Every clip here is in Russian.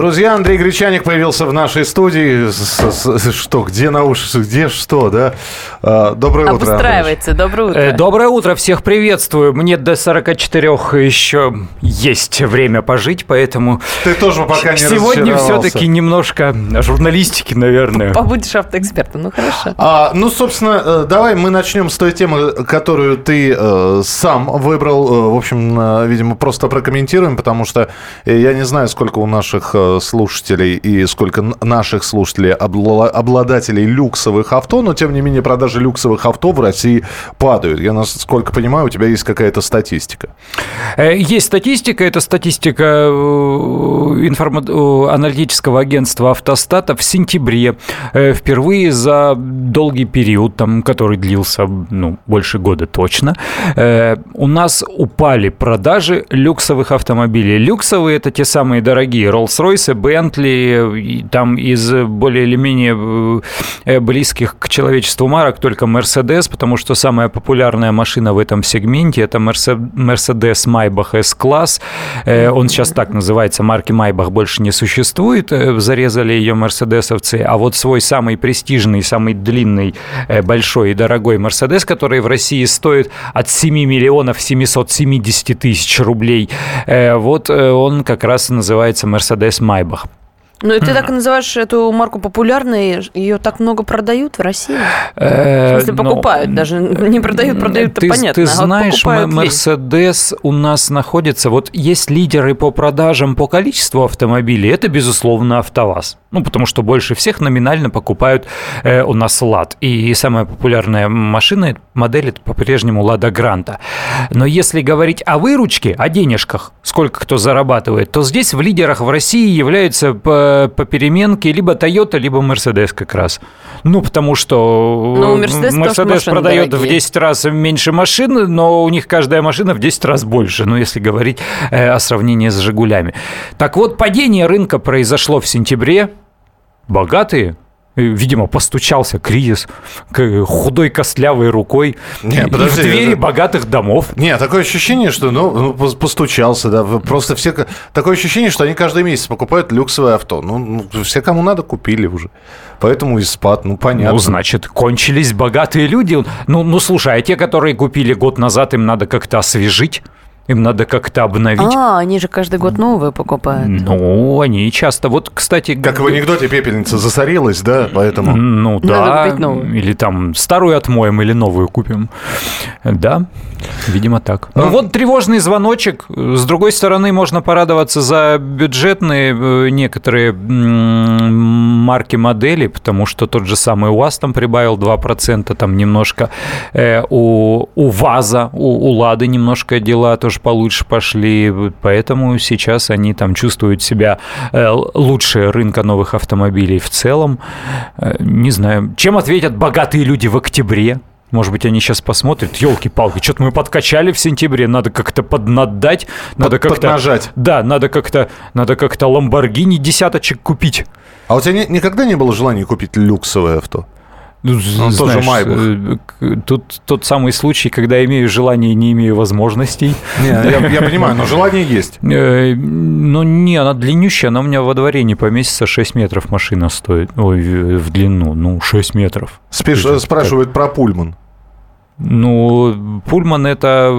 Друзья, Андрей Гречаник появился в нашей студии. Что, где наушники, где что, да? А, доброе утро. Обустраивается, доброе утро. Э, доброе утро, всех приветствую. Мне до 44 еще есть время пожить, поэтому... Ты тоже пока не Сегодня все-таки немножко журналистики, наверное. Побудешь автоэкспертом, ну хорошо. А, ну, собственно, э, давай мы начнем с той темы, которую ты э, сам выбрал. Э, в общем, видимо, просто прокомментируем, потому что я не знаю, сколько у наших слушателей и сколько наших слушателей обладателей люксовых авто, но тем не менее продажи люксовых авто в России падают. Я, насколько понимаю, у тебя есть какая-то статистика. Э, есть статистика. Это статистика э, информа- аналитического агентства «Автостата» в сентябре. Впервые за долгий период, там, который длился ну, больше года точно, у нас упали продажи люксовых автомобилей. Люксовые – это те самые дорогие Rolls Rolls-Royce, Bentley, там из более или менее э, близких к человечеству марок только Mercedes, потому что самая популярная машина в этом сегменте – это Maybach S-класс. Э, он сейчас так называется, марки Maybach больше не существует, э, зарезали ее мерседесовцы, а вот свой самый престижный, самый длинный, большой и дорогой Mercedes, который в России стоит от 7 миллионов 770 тысяч рублей, вот он как раз называется МТС Майбах. Ну, и ты так и называешь эту марку популярной, ее так много продают в России? В смысле, покупают даже, не продают, продают, это понятно. Ты а знаешь, Мерседес у нас находится, вот есть лидеры по продажам по количеству автомобилей, это, безусловно, АвтоВАЗ. Ну, потому что больше всех номинально покупают э, у нас «Лад». И самая популярная машина, модель, это по-прежнему «Лада Гранта». Но если говорить о выручке, о денежках, сколько кто зарабатывает, то здесь в лидерах в России являются по, по переменке либо Toyota, либо Mercedes как раз. Ну, потому что ну, Mercedes, Mercedes продает дорогие. в 10 раз меньше машин, но у них каждая машина в 10 раз больше, ну, если говорить э, о сравнении с «Жигулями». Так вот, падение рынка произошло в сентябре, богатые, видимо, постучался кризис худой костлявой рукой не, подожди, в двери это... богатых домов. Не, такое ощущение, что ну, ну постучался, да, просто все такое ощущение, что они каждый месяц покупают люксовое авто. Ну, ну все, кому надо, купили уже. Поэтому и спад, ну понятно. Ну, значит, кончились богатые люди. Ну, ну слушай, а те, которые купили год назад, им надо как-то освежить. Им надо как-то обновить. А, они же каждый год новые покупают. Ну, они часто. Вот, кстати... Как в анекдоте пепельница засорилась, да, поэтому... Ну, да. Или там старую отмоем, или новую купим. Да, видимо так. Ну, вот тревожный звоночек. С другой стороны, можно порадоваться за бюджетные э, некоторые марки модели, потому что тот же самый УАЗ там прибавил 2%, там немножко э, у, у ВАЗа, у, у Лады немножко дела тоже тоже получше пошли, поэтому сейчас они там чувствуют себя э, лучше рынка новых автомобилей в целом. Э, не знаю, чем ответят богатые люди в октябре? Может быть, они сейчас посмотрят, елки-палки, что-то мы подкачали в сентябре, надо как-то поднадать, надо Под, как-то... Поднажать. Да, надо как-то, надо как-то Ламборгини десяточек купить. А у тебя не, никогда не было желания купить люксовое авто? Ну, ну, знаешь, тоже Майбах. Э, тут тот самый случай, когда имею желание не имею возможностей. Не, я, я понимаю, но желание есть. Э, ну, не, она длиннющая, она у меня во дворе не поместится, 6 метров машина стоит. Ой, в длину, ну, 6 метров. Спеш, спрашивают про Пульман. Ну, Пульман это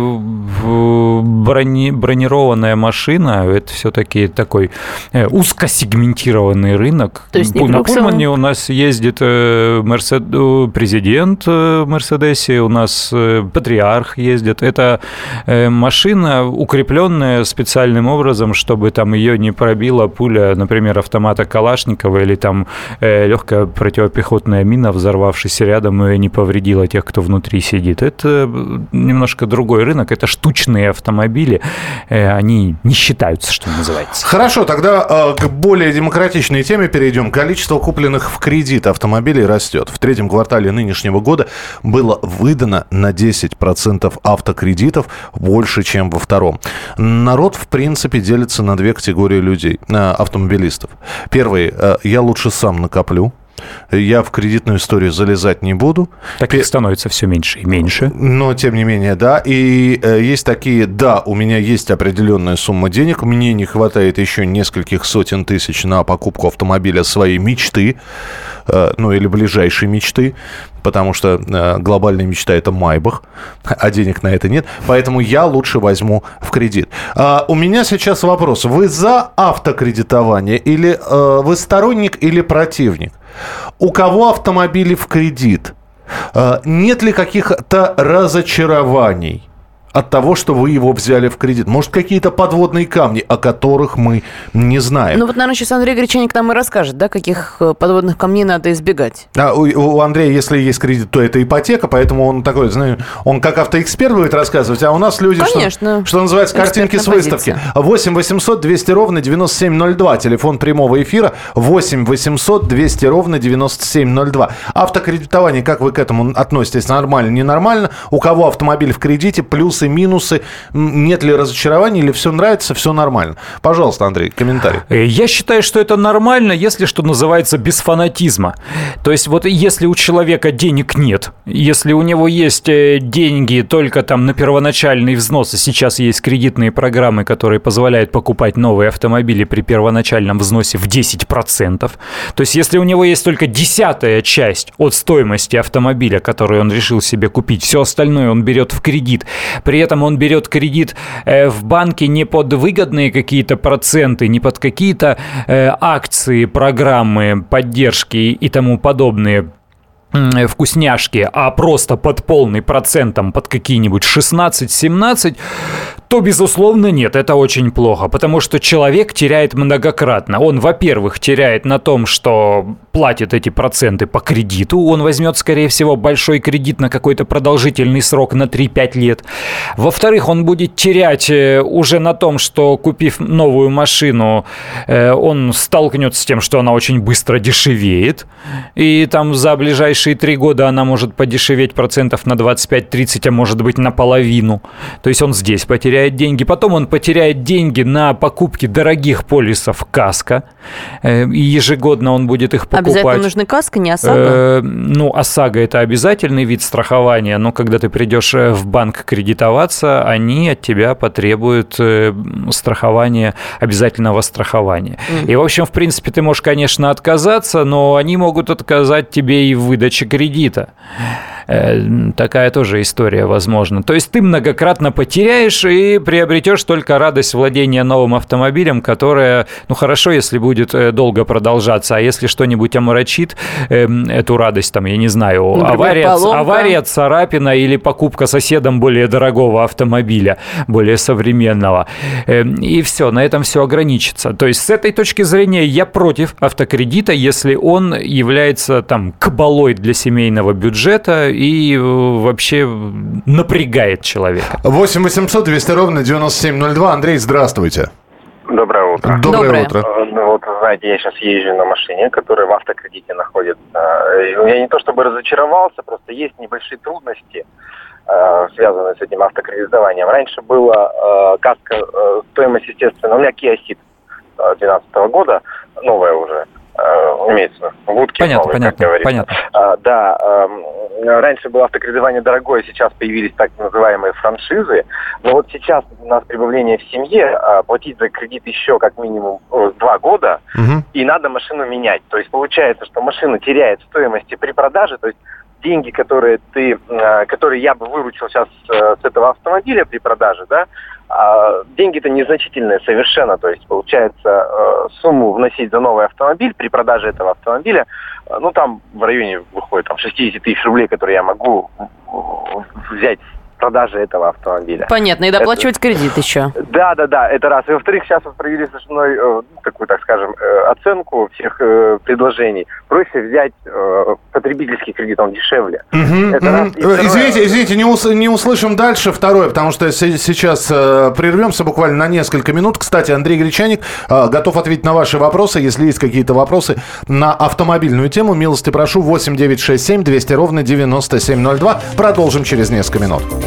брони, бронированная машина, это все-таки такой э, узкосегментированный рынок. То есть На Пульмане у нас ездит э, Мерсед... Э, президент Мерседесе, у нас патриарх ездит. Это машина, укрепленная специальным образом, чтобы там ее не пробила пуля, например, автомата Калашникова или там легкая противопехотная мина, взорвавшись рядом, и не повредила тех, кто внутри сидит сидит. Это немножко другой рынок, это штучные автомобили, э, они не считаются, что называется. Хорошо, тогда э, к более демократичной теме перейдем. Количество купленных в кредит автомобилей растет. В третьем квартале нынешнего года было выдано на 10% автокредитов больше, чем во втором. Народ, в принципе, делится на две категории людей, э, автомобилистов. Первый, я лучше сам накоплю, Я в кредитную историю залезать не буду. Таких становится все меньше и меньше. Но, тем не менее, да. И э, есть такие, да, у меня есть определенная сумма денег, мне не хватает еще нескольких сотен тысяч на покупку автомобиля своей мечты, э, ну или ближайшей мечты потому что э, глобальная мечта это Майбах, а денег на это нет, поэтому я лучше возьму в кредит. А, у меня сейчас вопрос: вы за автокредитование или э, вы сторонник или противник? У кого автомобили в кредит? Э, нет ли каких-то разочарований? От того, что вы его взяли в кредит? Может, какие-то подводные камни, о которых мы не знаем? Ну вот, наверное, сейчас Андрей Гречаник нам и расскажет, да, каких э, подводных камней надо избегать. А у, у Андрея, если есть кредит, то это ипотека, поэтому он такой, знаю, он как автоэксперт будет рассказывать, а у нас люди, Конечно. Что, что называется, картинки с выставки. 8 800 200 ровно 9702, телефон прямого эфира, 8 800 200 ровно 9702. Автокредитование, как вы к этому относитесь? Нормально, ненормально? У кого автомобиль в кредите, плюс плюсы, минусы, нет ли разочарований, или все нравится, все нормально. Пожалуйста, Андрей, комментарий. Э, я считаю, что это нормально, если, что называется, без фанатизма. То есть вот если у человека денег нет, если у него есть э, деньги только там на первоначальные взносы, сейчас есть кредитные программы, которые позволяют покупать новые автомобили при первоначальном взносе в 10%. То есть если у него есть только десятая часть от стоимости автомобиля, который он решил себе купить, все остальное он берет в кредит, при этом он берет кредит э, в банке не под выгодные какие-то проценты, не под какие-то э, акции, программы поддержки и тому подобные вкусняшки, а просто под полный процентом, под какие-нибудь 16-17, то, безусловно, нет, это очень плохо, потому что человек теряет многократно. Он, во-первых, теряет на том, что платит эти проценты по кредиту, он возьмет, скорее всего, большой кредит на какой-то продолжительный срок на 3-5 лет. Во-вторых, он будет терять э, уже на том, что, купив новую машину, э, он столкнется с тем, что она очень быстро дешевеет, и там за ближайшие 3 года она может подешеветь процентов на 25-30, а может быть наполовину. То есть он здесь потеряет деньги, потом он потеряет деньги на покупки дорогих полисов КАСКО, э, и ежегодно он будет их покупать. Обязательно нужны КАСКО, не ОСАГО? Э, ну, ОСАГО – это обязательный вид страхования, но когда ты придешь э, в банк кредитоваться, они от тебя потребуют страхования, обязательного страхования. И, в общем, в принципе, ты можешь, конечно, отказаться, но они могут отказать тебе и в выдаче кредита. Э, такая тоже история возможна. То есть ты многократно потеряешь и приобретешь только радость владения новым автомобилем, которая, ну хорошо, если будет э, долго продолжаться, а если что-нибудь омрачит э, эту радость, там, я не знаю, Например, авария, авария, царапина или покупка соседом более дорогого автомобиля, более современного, э, и все, на этом все ограничится. То есть с этой точки зрения я против автокредита, если он является там кабалой для семейного бюджета и э, вообще напрягает человека. 8 800 200 ровно 9702. Андрей, здравствуйте. Доброе утро. Доброе, Доброе. утро. Э, ну, вот, знаете, я сейчас езжу на машине, которая в автокредите находится. Я не то чтобы разочаровался, просто есть небольшие трудности, э, связанные с этим автокредитованием. Раньше была каска, стоимость, естественно, у меня Kia Ceed 2012 года, новая уже, имеется в будке. Понятно, новые, понятно, понятно. А, да, эм, раньше было автокредитование дорогое, сейчас появились так называемые франшизы. Но вот сейчас у нас прибавление в семье, а, платить за кредит еще как минимум два года, угу. и надо машину менять. То есть получается, что машина теряет стоимости при продаже, то есть деньги, которые ты, а, которые я бы выручил сейчас э, с этого автомобиля при продаже, да, а деньги-то незначительные совершенно, то есть получается э, сумму вносить за новый автомобиль при продаже этого автомобиля, э, ну там в районе выходит там 60 тысяч рублей, которые я могу взять продажи этого автомобиля. Понятно, и доплачивать это... кредит еще. Да, да, да, это раз. И во-вторых, сейчас вот провели со мной э, такую, так скажем, э, оценку всех э, предложений. Проще взять э, потребительский кредит, он дешевле. Угу, это угу. раз. Второе... Извините, извините, не, ус, не услышим дальше второе, потому что сейчас э, прервемся буквально на несколько минут. Кстати, Андрей Гречаник э, готов ответить на ваши вопросы. Если есть какие-то вопросы на автомобильную тему, милости прошу 8 967 200 ровно 9702. Продолжим через несколько минут.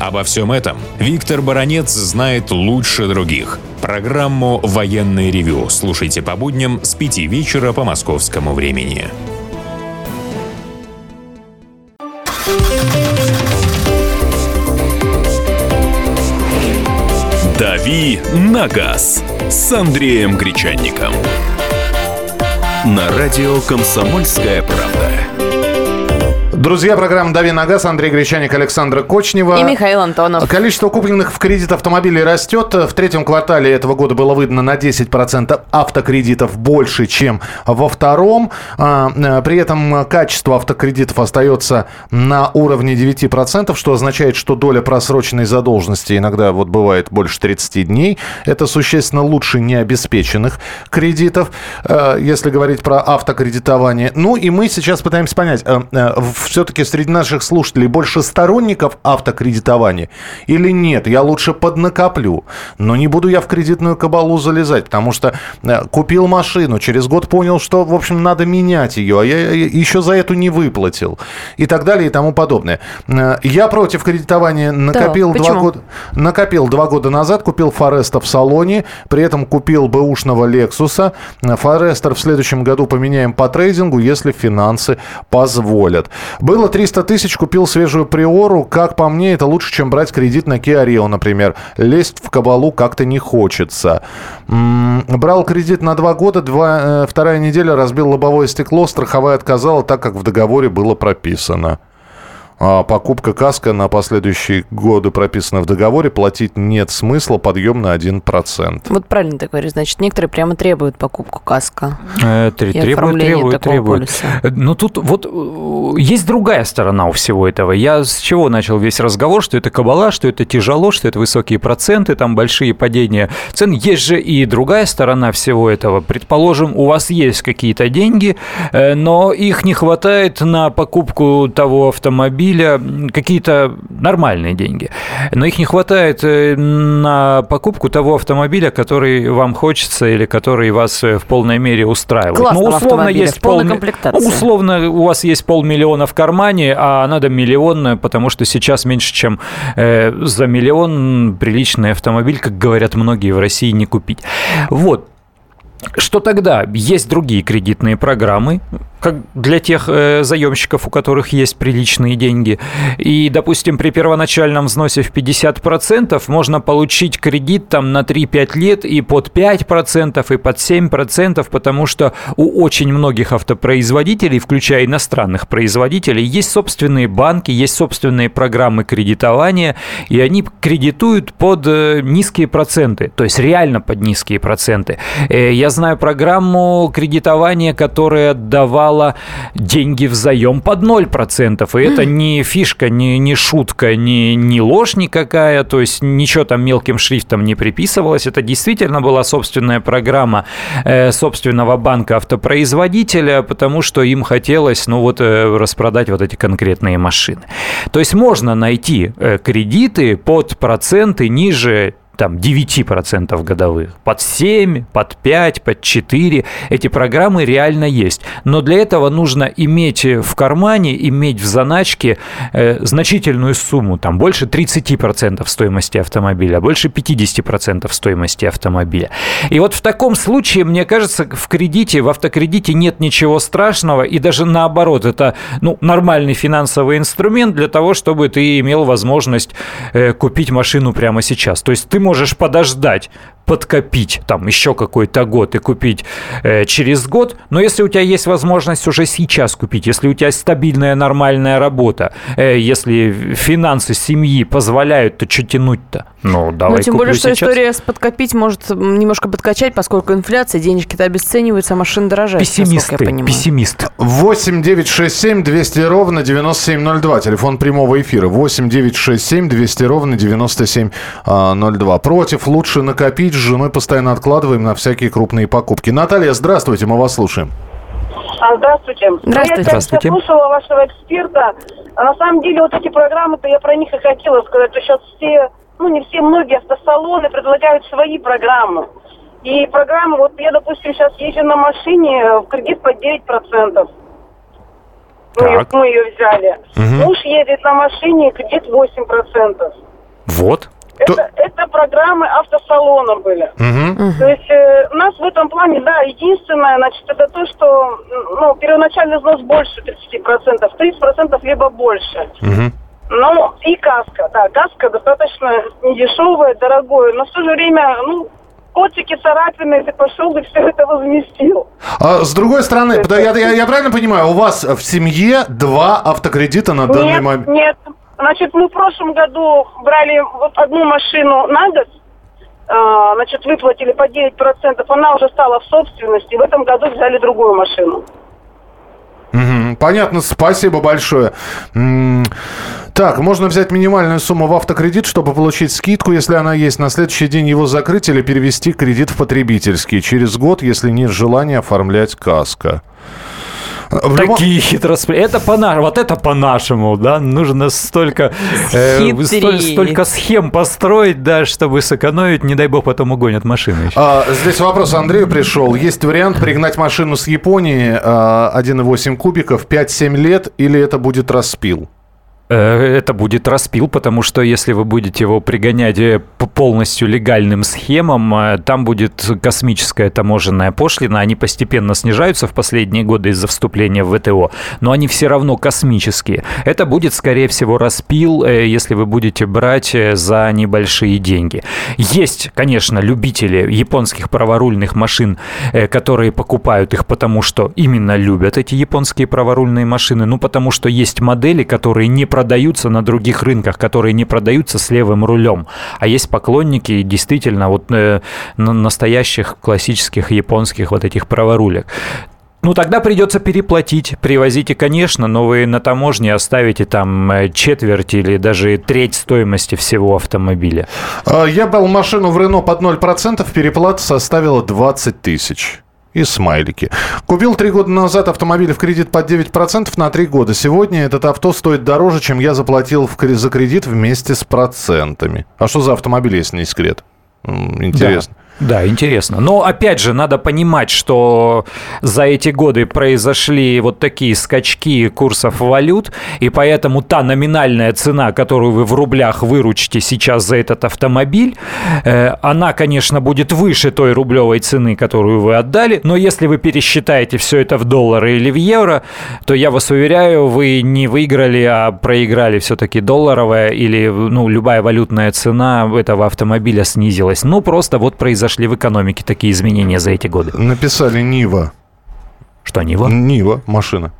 Обо всем этом Виктор Баранец знает лучше других. Программу «Военный ревю» слушайте по будням с 5 вечера по московскому времени. «Дави на газ» с Андреем Гречанником. На радио «Комсомольская правда». Друзья, программа «Дави на газ». Андрей Гречаник, Александра Кочнева. И Михаил Антонов. Количество купленных в кредит автомобилей растет. В третьем квартале этого года было выдано на 10% автокредитов больше, чем во втором. А, э, при этом качество автокредитов остается на уровне 9%, что означает, что доля просроченной задолженности иногда вот бывает больше 30 дней. Это существенно лучше необеспеченных кредитов, э, если говорить про автокредитование. Ну и мы сейчас пытаемся понять, э, в все-таки среди наших слушателей больше сторонников автокредитования или нет? Я лучше поднакоплю. Но не буду я в кредитную кабалу залезать, потому что э, купил машину, через год понял, что, в общем, надо менять ее, а я еще за эту не выплатил. И так далее и тому подобное. Э, я против кредитования накопил, да, два, года, накопил два года назад, купил Фореста в салоне, при этом купил бэушного Лексуса. Форестер в следующем году поменяем по трейдингу, если финансы позволят. Было 300 тысяч, купил свежую Приору. Как по мне, это лучше, чем брать кредит на Kia Rio, например. Лезть в кабалу как-то не хочется. Брал кредит на два года, два, э, вторая неделя разбил лобовое стекло, страховая отказала, так как в договоре было прописано. А покупка каска на последующие годы прописана в договоре, платить нет смысла, подъем на 1%. Вот правильно ты говоришь, значит, некоторые прямо требуют покупку каска. Э, требуют, требуют, требуют. Но ну, тут вот э, есть другая сторона у всего этого. Я с чего начал весь разговор, что это кабала, что это тяжело, что это высокие проценты, там большие падения цен. Есть же и другая сторона всего этого. Предположим, у вас есть какие-то деньги, э, но их не хватает на покупку того автомобиля, автомобиля какие-то нормальные деньги, но их не хватает э, на покупку того автомобиля, который вам хочется или который вас э, в полной мере устраивает. Классного ну, условно, есть пол... ну, условно, у вас есть полмиллиона в кармане, а надо миллион, потому что сейчас меньше, чем э, за миллион приличный автомобиль, как говорят многие в России, не купить. Вот. Что тогда? Есть другие кредитные программы, как для тех э, заемщиков, у которых есть приличные деньги. И, допустим, при первоначальном взносе в 50% можно получить кредит там на 3-5 лет и под 5%, и под 7%, потому что у очень многих автопроизводителей, включая иностранных производителей, есть собственные банки, есть собственные программы кредитования, и они кредитуют под э, низкие проценты, то есть реально под низкие проценты. Э, я знаю программу кредитования, которая давала давала деньги в заем под 0%. И это не фишка, не, не шутка, не, не ложь никакая, то есть ничего там мелким шрифтом не приписывалось. Это действительно была собственная программа э, собственного банка автопроизводителя, потому что им хотелось, ну вот, э, распродать вот эти конкретные машины. То есть можно найти э, кредиты под проценты ниже там 9% годовых, под 7, под 5, под 4. Эти программы реально есть. Но для этого нужно иметь в кармане, иметь в заначке э, значительную сумму, там больше 30% стоимости автомобиля, больше 50% стоимости автомобиля. И вот в таком случае, мне кажется, в кредите, в автокредите нет ничего страшного, и даже наоборот, это ну, нормальный финансовый инструмент для того, чтобы ты имел возможность э, купить машину прямо сейчас. То есть ты можешь подождать, подкопить там еще какой-то год и купить э, через год. Но если у тебя есть возможность уже сейчас купить, если у тебя стабильная нормальная работа, э, если финансы семьи позволяют, то что тянуть-то? Ну, давай Ну, тем более, что сейчас. история с подкопить может немножко подкачать, поскольку инфляция, денежки-то обесцениваются, а машина дорожает, Пессимист я понимаю. Пессимист. 8 9 6 7 200 ровно 9702. Телефон прямого эфира. 8 9 6 7 200 ровно 9702. Против лучше накопить с женой постоянно откладываем на всякие крупные покупки. Наталья, здравствуйте, мы вас слушаем. А, здравствуйте. Здравствуйте. Я Здравствуйте. слушала вашего эксперта. А на самом деле вот эти программы-то я про них и хотела сказать, что сейчас все, ну не все, многие автосалоны предлагают свои программы. И программы, вот я, допустим, сейчас езжу на машине в кредит под 9%. Мы ее, мы ее взяли. Муж едет на машине, кредит 8%. Вот. То- Это, это программы автосалона были. Мгм. То есть э, у нас в этом плане, да, единственное, значит, это то, что ну, первоначальный взнос больше 30%, 30% либо больше. Мгм. Ну, и каска, да, каска достаточно недешевая, дорогое, но в то же время, ну, котики, царапины, ты пошел и все это возместил. А с другой стороны, я, я- я правильно понимаю, у вас в семье два автокредита на данный Нет, момент? нет. Значит, мы в прошлом году брали вот одну машину на год, а, значит, выплатили по 9%, она уже стала в собственности, в этом году взяли другую машину. Понятно, спасибо большое. Так, можно взять минимальную сумму в автокредит, чтобы получить скидку, если она есть, на следующий день его закрыть или перевести кредит в потребительский. Через год, если нет желания оформлять каско. В любом- Такие хитросплеты. Это по нашему, вот это по-нашему, да? Нужно столько, э, столь- столько схем построить, да, чтобы сэкономить, не дай бог, потом угонят машину еще. А, здесь вопрос Андрею пришел. Есть вариант пригнать машину с Японии а, 1,8 кубиков 5-7 лет, или это будет распил? Э, Это будет распил, потому что если вы будете его пригонять э, по полностью легальным схемам, э, там будет космическая таможенная пошлина. Они постепенно снижаются в последние годы из-за вступления в ВТО, но они все равно космические. Это будет, скорее всего, распил, если вы будете брать за небольшие деньги. Есть, конечно, любители японских праворульных машин, которые покупают их потому, что именно любят эти японские праворульные машины, ну потому что есть модели, которые не продаются на других рынках, которые не продаются с левым рулем. А есть поклонники действительно вот э, на- настоящих классических японских вот этих праворулек. Ну, тогда придется переплатить. Привозите, конечно, но вы на таможне оставите там э, четверть или даже треть стоимости всего автомобиля. А, Я брал машину в Рено под 0%, переплата составила 20 тысяч. И смайлики. Купил три года назад автомобиль в кредит под 9% на три года. Сегодня этот авто стоит дороже, чем я заплатил в за кредит вместе с процентами. А что за автомобиль, если не секрет? Интересно. Да, интересно. Но опять же, надо понимать, что за эти годы произошли вот такие скачки курсов валют, и поэтому та номинальная цена, которую вы в рублях выручите сейчас за этот автомобиль, э, она, конечно, будет выше той рублевой цены, которую вы отдали, но если вы пересчитаете все это в доллары или в евро, то я вас уверяю, вы не выиграли, а проиграли все-таки долларовая или ну, любая валютная цена этого автомобиля снизилась. Ну, просто вот произошли в экономике такие изменения за эти годы. Написали Нива. Что, Нива? Нива, машина.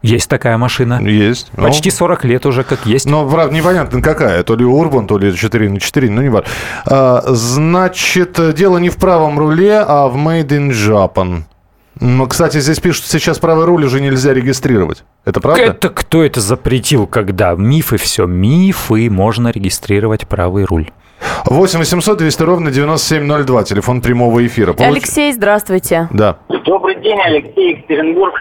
Есть такая машина. Есть. Ну, Почти 40 лет уже как есть. Но, правда, непонятно какая. То ли Урбан, то ли 4 на 4, ну не важно. А, значит, дело не в правом руле, а в Made in Japan. Ну, кстати, здесь пишут, сейчас правый руль уже нельзя регистрировать. Это правда? Это кто это запретил, когда? Мифы все. Мифы. Можно регистрировать правый руль. 8 800 200 ровно 9702, телефон прямого эфира. Получ- Алексей, здравствуйте. Да. Добрый день, Алексей Екатеринбург.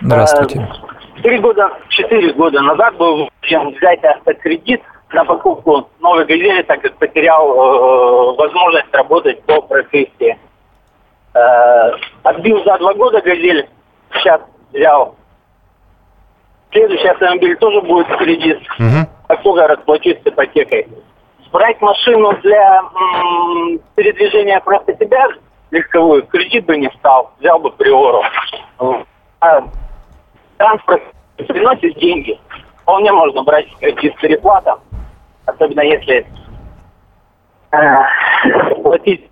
Здравствуйте. Э, Три года, четыре года назад был вынужден взять автокредит на покупку новой газели, так как потерял э, возможность работать по профессии. Э, отбил за два года газель, сейчас взял. Следующий автомобиль тоже будет в кредит. Мгм. Как только расплачусь с ипотекой. Брать машину для м, передвижения просто себя легковую, кредит бы не стал, взял бы приору. А транспорт приносит деньги. Вполне можно брать кредит с переплатом, особенно если э, платить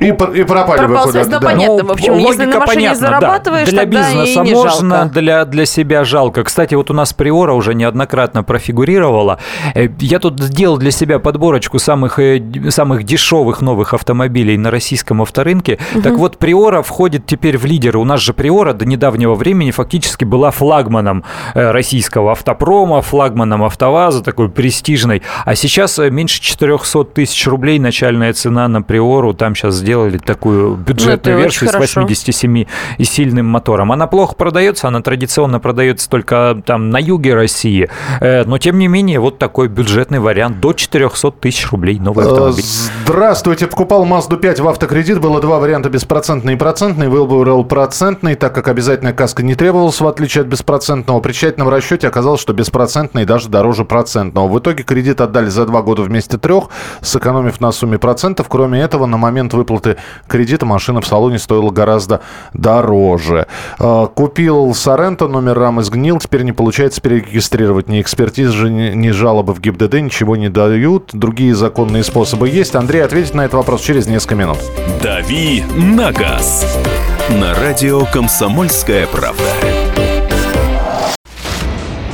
И, и пропали связь, куда-то. ну, да. понятно. в общем, если на машине понятна, да. зарабатываешь, для тогда и бизнеса не можно, жалко. для, для себя жалко. Кстати, вот у нас Приора уже неоднократно профигурировала. Э, Я тут сделал для себя подборочку самых, э, самых дешевых новых автомобилей на российском авторынке. Так вот, Приора входит теперь в лидеры. У нас же Приора до недавнего времени фактически была флагманом э, российского автопрома, флагманом АвтоВАЗа, такой престижной. А сейчас меньше 400 тысяч рублей начальная цена на Приору. Там сейчас сделали такую бюджетную ну, версию с 87-сильным мотором. Она плохо продается, она традиционно продается только там на юге России, э, но тем не менее вот такой бюджетный вариант до 400 тысяч рублей новый э, автомобиль. Здравствуйте, покупал Mazda 5 в автокредит, было два варианта беспроцентный и процентный, выбрал процентный, так как обязательная каска не требовалась, в отличие от беспроцентного. При тщательном расчете оказалось, что беспроцентный даже дороже процентного. В итоге кредит отдали за два года вместе трех, сэкономив на сумме процентов. Кроме этого, на момент выплаты кредита машина в салоне стоила гораздо дороже. Э, купил Соренто, номер рамы сгнил, теперь не получается перерегистрировать ни экспертизы, ни жалобы в ГИБДД, ничего не дают. Другие законные способы есть. Андрей ответит на этот вопрос через несколько минут. «Дави на газ» на радио «Комсомольская правда».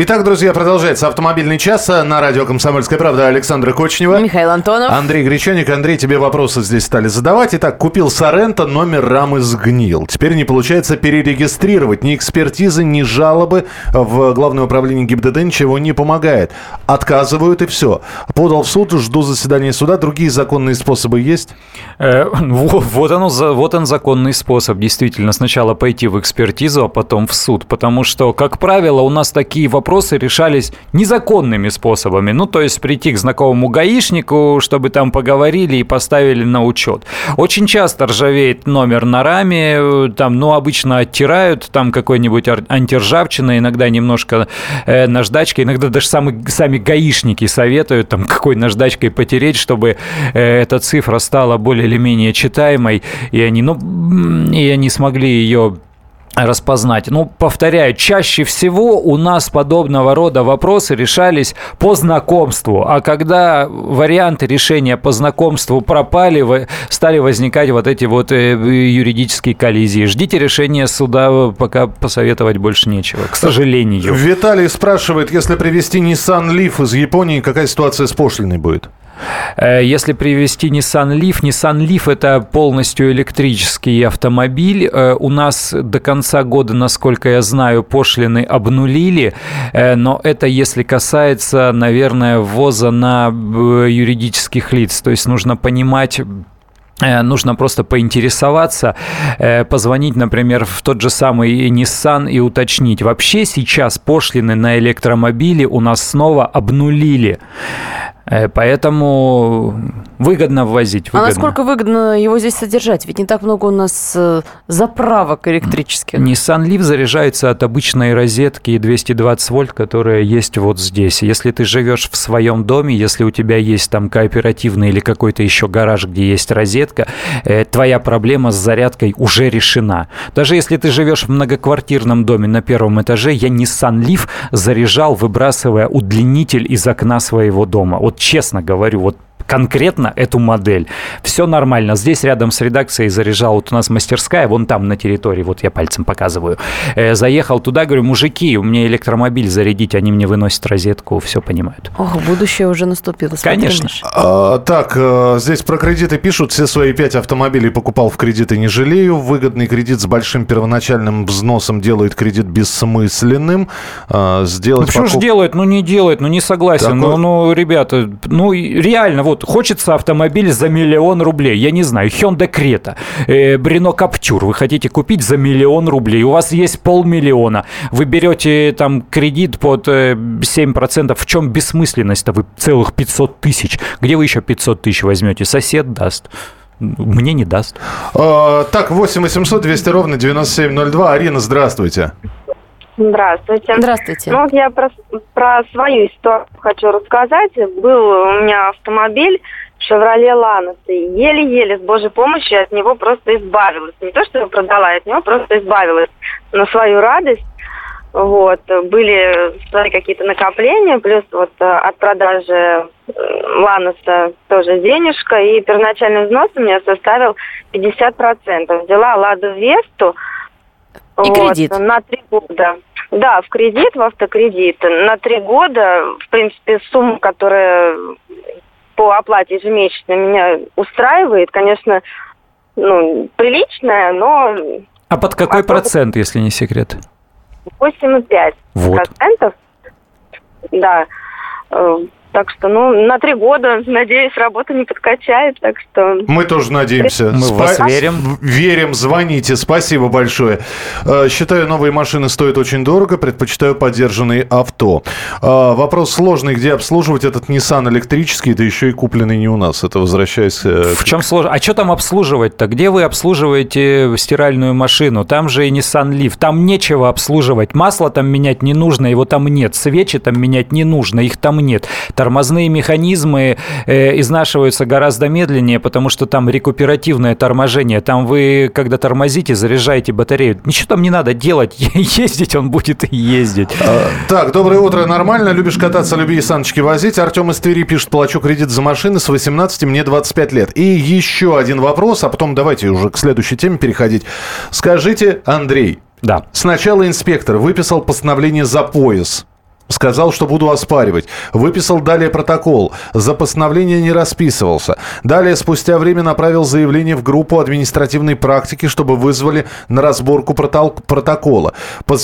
Итак, друзья, продолжается автомобильный час на радио «Комсомольская правда» Александра Кочнева. Михаил Антонов. Андрей Гречаник. Андрей, тебе вопросы здесь стали задавать. Итак, купил Соренто, номер рамы сгнил. Теперь не получается перерегистрировать. Ни экспертизы, ни жалобы в Главное управление ГИБДД ничего не помогает. Отказывают и все. Подал в суд, жду заседания суда. Другие законные способы есть? Э, вот, оно, вот он законный способ. Действительно, сначала пойти в экспертизу, а потом в суд. Потому что, как правило, у нас такие вопросы вопросы решались незаконными способами. Ну, то есть прийти к знакомому гаишнику, чтобы там поговорили и поставили на учет. Очень часто ржавеет номер на раме, там, ну, обычно оттирают, там какой-нибудь антиржавчина, иногда немножко э, наждачкой, иногда даже сами, сами гаишники советуют, там, какой наждачкой потереть, чтобы э, эта цифра стала более или менее читаемой, и они, ну, и они смогли ее распознать. Ну, повторяю, чаще всего у нас подобного рода вопросы решались по знакомству, а когда варианты решения по знакомству пропали, стали возникать вот эти вот э, юридические коллизии. Ждите решения суда, пока посоветовать больше нечего, к сожалению. Виталий спрашивает, если привезти Nissan Leaf из Японии, какая ситуация с пошлиной будет? Э, если привести Nissan Leaf, Nissan Leaf это полностью электрический автомобиль. Э, у нас до конца года, насколько я знаю, пошлины обнулили, э, но это если касается, наверное, ввоза на юридических лиц. То есть нужно понимать Нужно просто поинтересоваться, позвонить, например, в тот же самый Nissan и уточнить. Вообще сейчас пошлины на электромобили у нас снова обнулили. Э, поэтому выгодно ввозить. Выгодно. А насколько выгодно его здесь содержать? Ведь не так много у нас э, заправок электрических. Nissan Leaf заряжается от обычной розетки 220 вольт, которая есть вот здесь. Если ты живешь в своем доме, если у тебя есть там кооперативный или какой-то еще гараж, где есть розетка, э, твоя проблема с зарядкой уже решена. Даже если ты живешь в многоквартирном доме на первом этаже, я Nissan Leaf заряжал, выбрасывая удлинитель из окна своего дома. Вот честно говорю, вот конкретно эту модель. Все нормально. Здесь рядом с редакцией заряжал, вот у нас мастерская, вон там на территории, вот я пальцем показываю. Э, заехал туда, говорю, мужики, у меня электромобиль зарядить, они мне выносят розетку, все понимают. Ох, будущее уже наступило. Конечно. А, так, э, здесь про кредиты пишут, все свои пять автомобилей покупал в кредиты, не жалею. Выгодный кредит с большим первоначальным взносом делает кредит бессмысленным. А, сделать ну, почему покуп... же делает? Ну, не делает, ну, не согласен. Такой... Ну, ну, ребята, ну, реально, вот вот хочется автомобиль за миллион рублей, я не знаю, Hyundai Creta, э, Renault Captur, вы хотите купить за миллион рублей, у вас есть полмиллиона, вы берете там кредит под 7%, в чем бессмысленность-то, вы целых 500 тысяч, где вы еще 500 тысяч возьмете, сосед даст. Мне не даст. А, так, 8 800 200 ровно 9702. Арина, здравствуйте. Здравствуйте. Здравствуйте. Ну вот я про, про свою историю хочу рассказать. Был у меня автомобиль Шевроле Ланос. И еле-еле с Божьей помощью от него просто избавилась. Не то, что я продала, я от него просто избавилась на свою радость. Вот, были свои какие-то накопления, плюс вот э, от продажи э, Ланоса тоже денежка, и первоначальный взнос у меня составил 50%. Взяла Ладу Весту. И вот, кредит. На три года. Да, в кредит, в автокредит. На три года, в принципе, сумма, которая по оплате ежемесячно меня устраивает, конечно, ну, приличная, но... А под какой процент, если не секрет? 8,5 вот. процентов. Да. Так что, ну, на три года, надеюсь, работа не подкачает, так что... Мы тоже надеемся. Мы Спа- вас верим. Верим, звоните, спасибо большое. Э, считаю, новые машины стоят очень дорого, предпочитаю поддержанные авто. Э, вопрос сложный, где обслуживать этот Nissan электрический, да еще и купленный не у нас. Это возвращаясь... Э, В чем сложно? А что там обслуживать-то? Где вы обслуживаете стиральную машину? Там же и Nissan Leaf. Там нечего обслуживать. Масло там менять не нужно, его там нет. Свечи там менять не нужно, их там нет тормозные механизмы э, изнашиваются гораздо медленнее, потому что там рекуперативное торможение. Там вы, когда тормозите, заряжаете батарею. Ничего там не надо делать. Ездить он будет и ездить. А, так, доброе утро. Нормально? Любишь кататься, люби и саночки возить? Артем из Твери пишет, плачу кредит за машины с 18, мне 25 лет. И еще один вопрос, а потом давайте уже к следующей теме переходить. Скажите, Андрей, да. Сначала инспектор выписал постановление за пояс. Сказал, что буду оспаривать. Выписал далее протокол. За постановление не расписывался. Далее, спустя время, направил заявление в группу административной практики, чтобы вызвали на разборку протокола.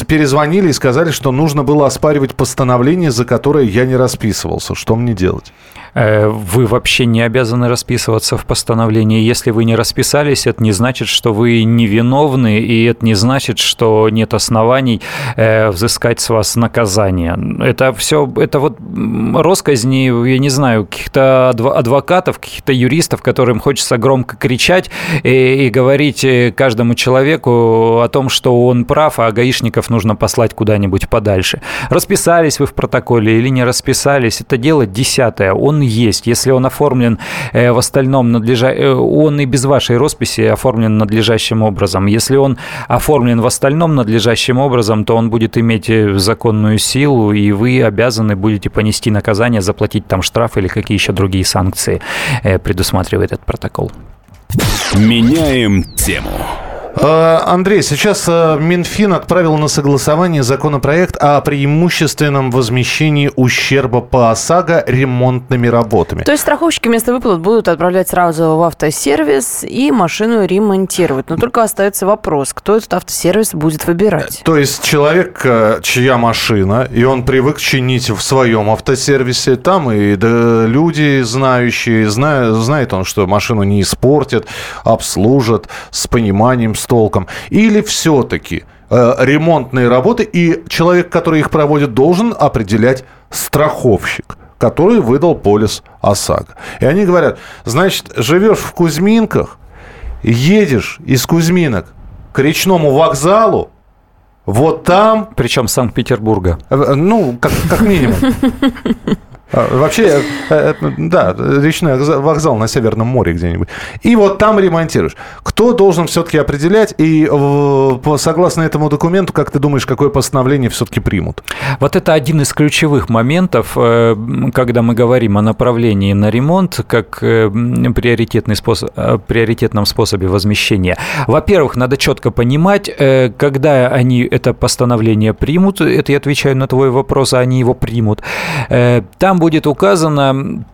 Перезвонили и сказали, что нужно было оспаривать постановление, за которое я не расписывался. Что мне делать? Э, вы вообще не обязаны расписываться в постановлении. Если вы не расписались, это не значит, что вы невиновны, и это не значит, что нет оснований э, взыскать с вас наказание. Это все, это вот росказни, я не знаю, каких-то адвокатов, каких-то юристов, которым хочется громко кричать и, и говорить э, каждому человеку о том, что он прав, а гаишников нужно послать куда-нибудь подальше. Расписались вы в протоколе или не расписались, это дело десятое. Он есть. Если он оформлен э, в остальном надлежа... Э, он и без вашей росписи оформлен надлежащим образом. Если он оформлен в остальном надлежащим образом, то он будет иметь э, законную силу, и вы обязаны будете понести наказание, заплатить там штраф или какие еще другие санкции предусматривает этот протокол. Меняем тему. Э, Андрей, сейчас э, Минфин отправил на согласование законопроект о преимущественном возмещении ущерба по ОСАГО ремонтными работами. То есть страховщики вместо выплат будут отправлять сразу в автосервис и машину ремонтировать. Но только остается вопрос, кто этот автосервис будет выбирать. То есть человек, э, чья машина, и он привык чинить в своем автосервисе, там и да, люди знающие, знают, знает он, что машину не испортят, обслужат с пониманием, с толком? Или все-таки э, ремонтные работы и человек, который их проводит, должен определять страховщик? который выдал полис ОСАГО. И они говорят, значит, живешь в Кузьминках, едешь из Кузьминок к речному вокзалу, вот там... Причем Санкт-Петербурга. Э, ну, как, как минимум. А, вообще, э, э, да, речной вокзал на Северном море где-нибудь. И вот там ремонтируешь. Кто должен все-таки определять? И согласно этому документу, как ты думаешь, какое постановление все-таки примут? Вот это один из ключевых моментов, э, когда мы говорим о направлении на ремонт, как приоритетный способ, приоритетном способе возмещения. Во-первых, надо четко понимать, когда они это постановление примут, это я отвечаю на твой вопрос, а они его примут. Там будет указано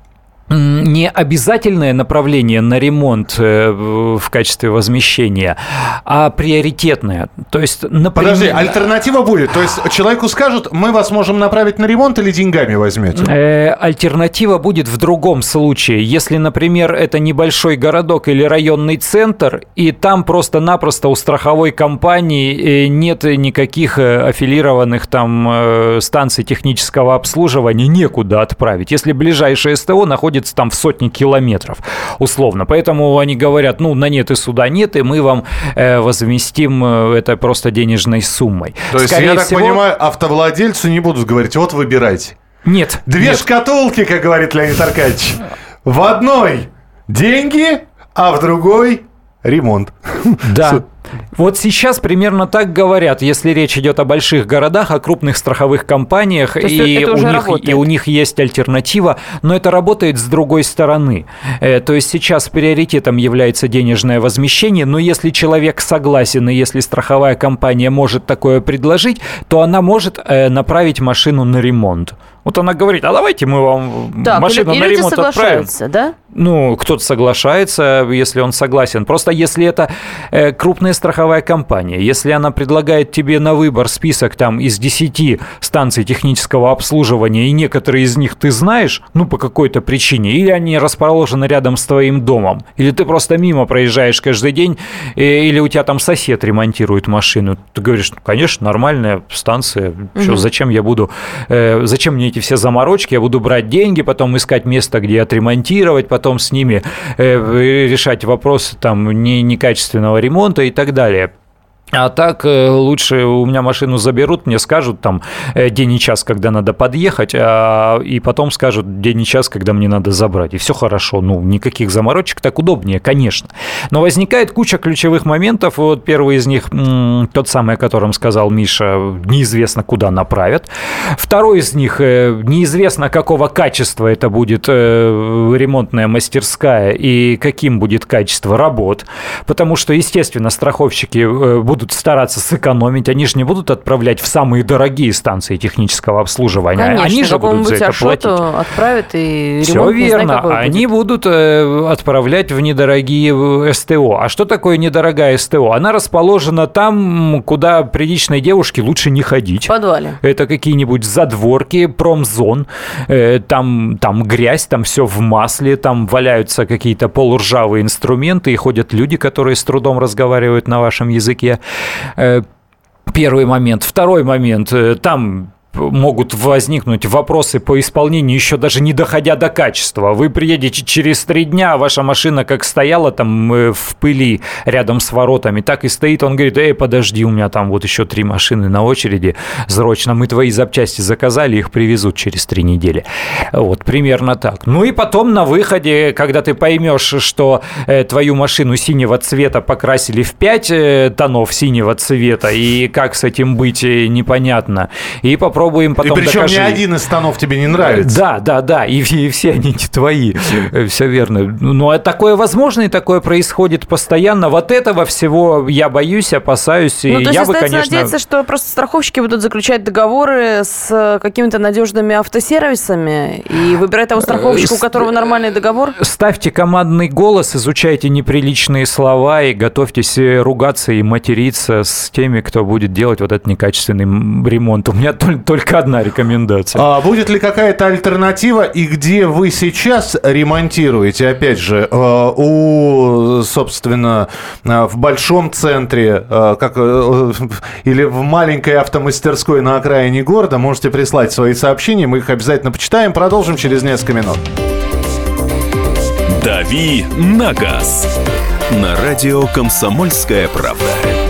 не обязательное направление на ремонт э, в качестве возмещения, а приоритетное. То есть, например... Подожди, альтернатива будет? То есть человеку скажут, мы вас можем направить на ремонт или деньгами возьмете? Э, альтернатива будет в другом случае. Если, например, это небольшой городок или районный центр, и там просто-напросто у страховой компании э, нет никаких аффилированных там станций технического обслуживания, некуда отправить. Если ближайшее СТО находится находится там в сотне километров, условно. Поэтому они говорят, ну, на нет и суда нет, и мы вам э, возместим э, это просто денежной суммой. То есть, Скорее я так всего... понимаю, автовладельцу не будут говорить, вот выбирайте. Нет. Две нет. шкатулки, как говорит Леонид Аркадьевич. В одной деньги, а в другой ремонт. Да. Вот сейчас примерно так говорят, если речь идет о больших городах, о крупных страховых компаниях, и у, них, и у них есть альтернатива, но это работает с другой стороны. Э, то есть сейчас приоритетом является денежное возмещение, но если человек согласен, и если страховая компания может такое предложить, то она может э, направить машину на ремонт. Вот она говорит, а давайте мы вам так, машину или, на ремонт отправим. да? Ну, кто-то соглашается, если он согласен. Просто если это э, крупная страховая компания, если она предлагает тебе на выбор список там из 10 станций технического обслуживания, и некоторые из них ты знаешь, ну, по какой-то причине, или они расположены рядом с твоим домом, или ты просто мимо проезжаешь каждый день, э, или у тебя там сосед ремонтирует машину, ты говоришь, ну, конечно, нормальная станция, угу. что, зачем я буду, э, зачем мне эти все заморочки, я буду брать деньги, потом искать место, где отремонтировать, потом с ними э, решать вопросы там некачественного ремонта и так далее. А так э, лучше у меня машину заберут, мне скажут там э, день и час, когда надо подъехать, а, и потом скажут день и час, когда мне надо забрать. И все хорошо, ну, никаких заморочек, так удобнее, конечно. Но возникает куча ключевых моментов. Вот первый из них, тот самый, о котором сказал Миша, неизвестно, куда направят. Второй из них, э, неизвестно, какого качества это будет ремонтная мастерская и каким будет качество работ. Потому что, естественно, страховщики будут будут стараться сэкономить, они же не будут отправлять в самые дорогие станции технического обслуживания. Конечно, они же будут за это платить. отправят и Все верно. Знаю, они будет. будут э, отправлять в недорогие СТО. А что такое недорогая СТО? Она расположена там, куда приличной девушке лучше не ходить. В подвале. Это какие-нибудь задворки, промзон. Э, там, там грязь, там все в масле, там валяются какие-то полуржавые инструменты, и ходят люди, которые с трудом разговаривают на вашем языке. Э, первый момент. Второй момент. Э, там могут возникнуть вопросы по исполнению, еще даже не доходя до качества. Вы приедете через три дня, а ваша машина как стояла там э, в пыли рядом с воротами, так и стоит. Он говорит, эй, подожди, у меня там вот еще три машины на очереди, срочно мы твои запчасти заказали, их привезут через три недели. Вот, примерно так. Ну и потом на выходе, когда ты поймешь, что э, твою машину синего цвета покрасили в пять э, тонов синего цвета, и как с этим быть, непонятно. И попробуй попробуем потом И причем докажи. ни один из станов тебе не нравится. Да, да, да, и, и все они не твои, э, все верно. Но такое возможно, и такое происходит постоянно. Вот этого всего я боюсь, опасаюсь, и ну, то есть я бы, конечно... надеяться, что просто страховщики будут заключать договоры с какими-то надежными автосервисами и выбирать того страховщика, у которого нормальный договор? Ставьте командный голос, изучайте неприличные слова и готовьтесь ругаться и материться с теми, кто будет делать вот этот некачественный ремонт. У меня только одна рекомендация. А будет ли какая-то альтернатива и где вы сейчас ремонтируете? Опять же, э, у, собственно, э, в большом центре, э, как или в маленькой автомастерской на окраине города, можете прислать свои сообщения, мы их обязательно почитаем. Продолжим через несколько минут. Дави на газ. На радио «Комсомольская правда».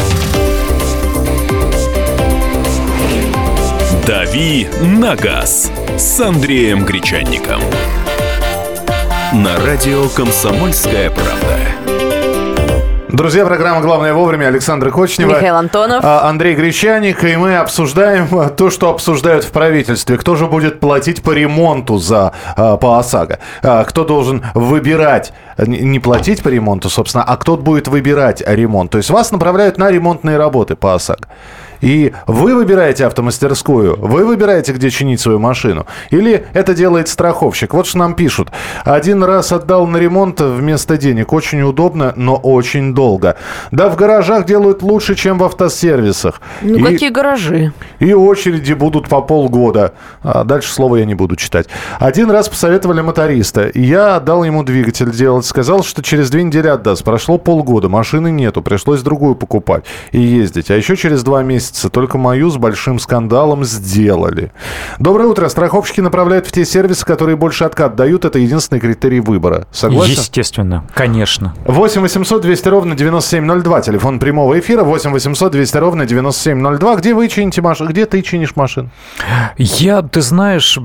«Дави на газ» с Андреем Гречанником. На радио «Комсомольская правда». Друзья, программа «Главное вовремя». Александр Кочнева. Михаил Антонов. А, Андрей Гречаник. И мы обсуждаем то, что обсуждают в правительстве. Кто же будет платить по ремонту за а, по ОСАГО? А, кто должен выбирать, не платить по ремонту, собственно, а кто будет выбирать ремонт? То есть вас направляют на ремонтные работы по ОСАГО. И вы выбираете автомастерскую, вы выбираете, где чинить свою машину. Или это делает страховщик. Вот что нам пишут. Один раз отдал на ремонт вместо денег. Очень удобно, но очень долго. Да, в гаражах делают лучше, чем в автосервисах. Ну, и, какие гаражи? И очереди будут по полгода. А дальше слово я не буду читать. Один раз посоветовали моториста. Я отдал ему двигатель делать. Сказал, что через две недели отдаст. Прошло полгода, машины нету. Пришлось другую покупать и ездить. А еще через два месяца месяца. Только мою с большим скандалом сделали. Доброе утро. Страховщики направляют в те сервисы, которые больше откат дают. Это единственный критерий выбора. Согласен? Естественно. Конечно. 8 800 200 ровно 9702. Телефон прямого эфира. 8 800 200 ровно 9702. Где вы чините машину? Где ты чинишь машину? Я, ты знаешь,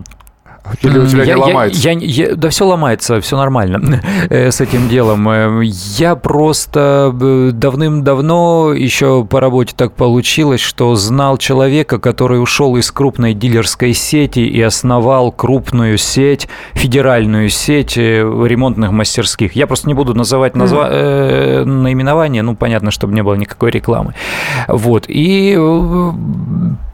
или у тебя я, не ломается? Я, я, я, да все ломается, все нормально э, с этим делом. Э, я просто э, давным-давно еще по работе так получилось, что знал человека, который ушел из крупной дилерской сети и основал крупную сеть, федеральную сеть ремонтных мастерских. Я просто не буду называть назва... наименование, ну, понятно, чтобы не было никакой рекламы. Вот. И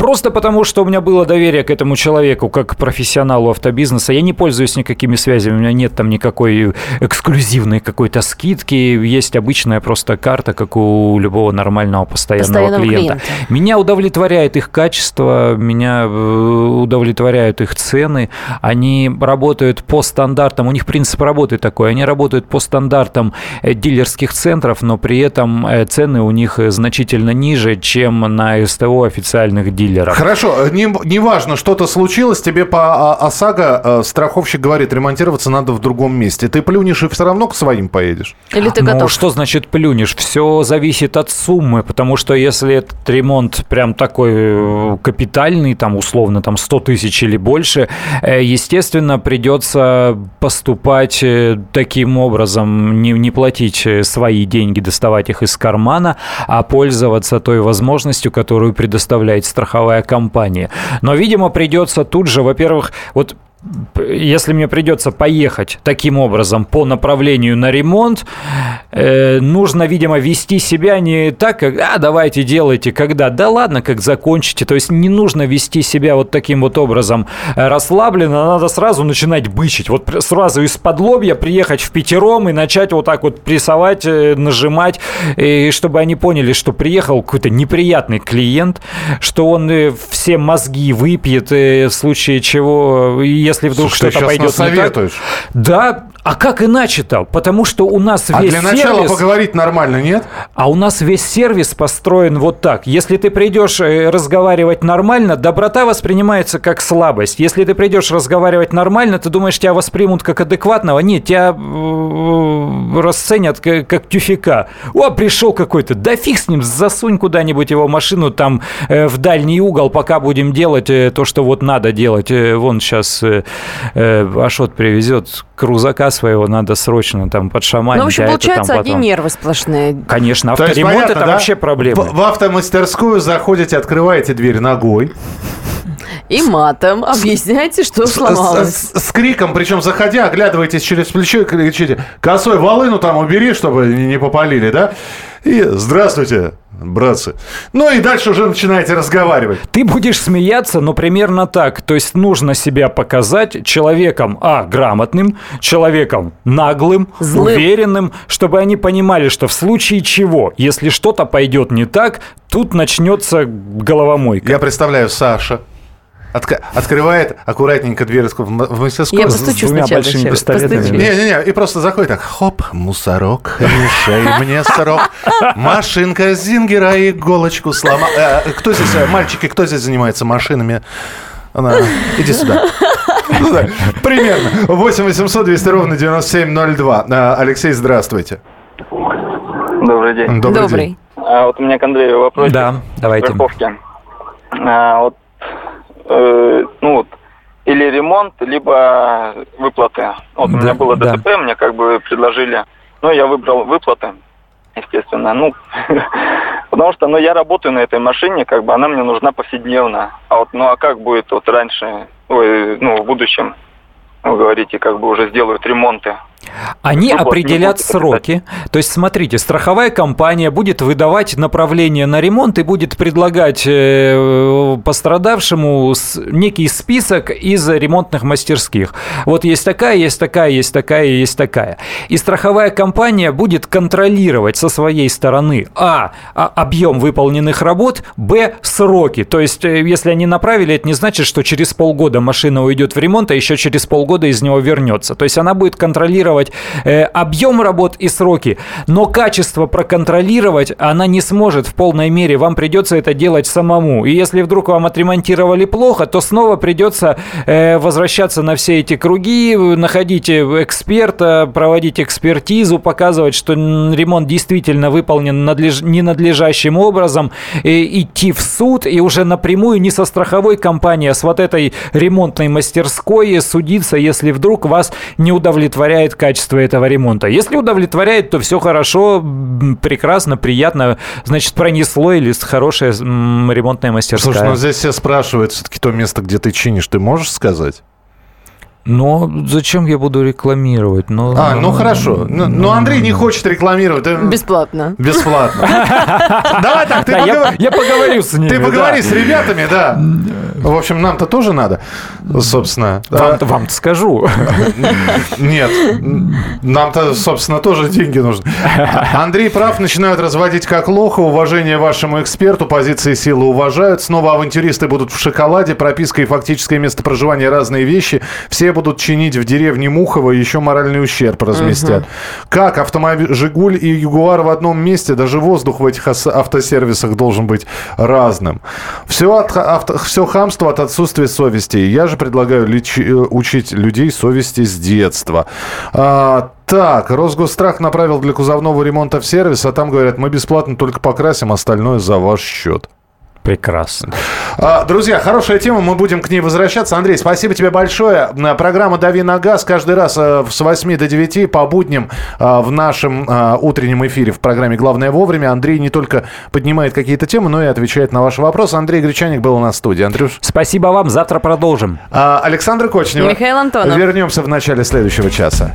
просто потому, что у меня было доверие к этому человеку, как к профессионалу автобизнеса. Я не пользуюсь никакими связями, у меня нет там никакой эксклюзивной какой-то скидки. Есть обычная просто карта, как у любого нормального постоянного, постоянного клиента. клиента. Меня удовлетворяет их качество, меня э, удовлетворяют их цены. Они работают по стандартам, у них принцип работы такой, они работают по стандартам э, дилерских центров, но при этом э, цены у них значительно ниже, чем на СТО официальных дилеров. Хорошо, не, не важно, что-то случилось, тебе по ОСАГО ОСАГО э, страховщик говорит, ремонтироваться надо в другом месте. Ты плюнешь и все равно к своим поедешь? Или ты ну, готов? что значит плюнешь? Все зависит от суммы, потому что если этот ремонт прям такой э, капитальный, там условно там 100 тысяч или больше, э, естественно, придется поступать таким образом, не, не платить свои деньги, доставать их из кармана, а пользоваться той возможностью, которую предоставляет страховая компания. Но, видимо, придется тут же, во-первых, вот если мне придется поехать таким образом по направлению на ремонт, э, нужно, видимо, вести себя не так, как «а, давайте делайте, когда». Да ладно, как закончите. То есть не нужно вести себя вот таким вот образом расслабленно, надо сразу начинать бычить. Вот сразу из-под лобья приехать в пятером и начать вот так вот прессовать, э, нажимать, и чтобы они поняли, что приехал какой-то неприятный клиент, что он э, все мозги выпьет, э, в случае чего, если вдруг что-то пойдет не так. Да, а как иначе-то? Потому что у нас а весь сервис... А для начала поговорить нормально, нет? А у нас весь сервис построен вот так. Если ты придешь э, разговаривать нормально, доброта воспринимается как слабость. Если ты придешь разговаривать нормально, ты думаешь, тебя воспримут как адекватного. Нет, тебя э, расценят как, как тюфика. О, пришел какой-то. Да фиг с ним, засунь куда-нибудь его машину там э, в дальний угол, пока будем делать то, что вот надо делать. Вон сейчас Ашот привезет крузака своего надо срочно там подшаманить. Ну, в общем, а получается, потом... одни нервы сплошные. Конечно, авторемонт есть, понятно, это да? вообще проблема. В, в автомастерскую заходите, открываете дверь ногой. И матом объясняйте, что сломалось. С, с, с криком, причем заходя, оглядываетесь через плечо и кричите, косой волыну там убери, чтобы не попалили, да? И здравствуйте, братцы. Ну и дальше уже начинаете разговаривать. Ты будешь смеяться, но примерно так. То есть нужно себя показать человеком, а, грамотным, человеком наглым, Злым. уверенным, чтобы они понимали, что в случае чего, если что-то пойдет не так, тут начнется головомойка. Я представляю Саша, от, открывает аккуратненько дверь в мастерскую. Я постучу с двумя большими пистолетами. Не-не-не, и просто заходит так, хоп, мусорок, мешай мне срок, машинка Зингера иголочку сломал. Э, кто здесь, э, мальчики, кто здесь занимается машинами? Она, иди сюда. Ну примерно. 8 800 200 ровно 9702. Э, Алексей, здравствуйте. Добрый день. Добрый. Добрый. День. А, вот у меня к Андрею вопрос. Да, давайте. Страховки. А, вот э, ну вот, или ремонт, либо выплаты. Вот да, у меня было ДТП, да. мне как бы предложили, ну я выбрал выплаты. естественно. Ну, потому что, ну, я работаю на этой машине, как бы она мне нужна повседневно. А вот, ну, а как будет вот раньше, ой, ну, в будущем, вы говорите, как бы уже сделают ремонты. Они ну, определят вот, сроки. То есть, смотрите, страховая компания будет выдавать направление на ремонт и будет предлагать э, пострадавшему некий список из ремонтных мастерских. Вот есть такая, есть такая, есть такая, есть такая. И страховая компания будет контролировать со своей стороны а. а объем выполненных работ, б. сроки. То есть, э, если они направили, это не значит, что через полгода машина уйдет в ремонт, а еще через полгода из него вернется. То есть, она будет контролировать контролировать э, объем работ и сроки, но качество проконтролировать она не сможет в полной мере. Вам придется это делать самому. И если вдруг вам отремонтировали плохо, то снова придется э, возвращаться на все эти круги, находить эксперта, проводить экспертизу, показывать, что ремонт действительно выполнен надлеж... ненадлежащим образом, и идти в суд и уже напрямую не со страховой компанией, а с вот этой ремонтной мастерской судиться, если вдруг вас не удовлетворяет качество этого ремонта. Если удовлетворяет, то все хорошо, прекрасно, приятно, значит, пронесло или хорошая ремонтная мастерская. Слушай, ну здесь все спрашивают, все-таки то место, где ты чинишь, ты можешь сказать? Но зачем я буду рекламировать? Но... А, ну хорошо. Но, ну, ну, Андрей не хочет рекламировать. Бесплатно. Бесплатно. Давай так, ты Я поговорю с ними. Ты поговори с ребятами, да. В общем, нам-то тоже надо, собственно. Вам-то скажу. Нет, нам-то, собственно, тоже деньги нужны. Андрей прав, начинают разводить как лоха. Уважение вашему эксперту, позиции силы уважают. Снова авантюристы будут в шоколаде. Прописка и фактическое место проживания разные вещи. Все будут чинить в деревне Мухово, еще моральный ущерб разместят. Угу. Как автомобиль «Жигуль» и «Ягуар» в одном месте, даже воздух в этих автосервисах должен быть разным. Все, от, авто, все хамство от отсутствия совести. Я же предлагаю лечи, э, учить людей совести с детства. А, так, Росгосстрах направил для кузовного ремонта в сервис, а там говорят, мы бесплатно только покрасим, остальное за ваш счет. Прекрасно. А, друзья, хорошая тема, мы будем к ней возвращаться. Андрей, спасибо тебе большое. Программа «Дави на газ» каждый раз э, с 8 до 9 по будням э, в нашем э, утреннем эфире в программе «Главное вовремя». Андрей не только поднимает какие-то темы, но и отвечает на ваши вопросы. Андрей Гречаник был у нас в студии. Андрюш. Спасибо вам, завтра продолжим. А, Александр Кочнев. Михаил Антонов. Вернемся в начале следующего часа.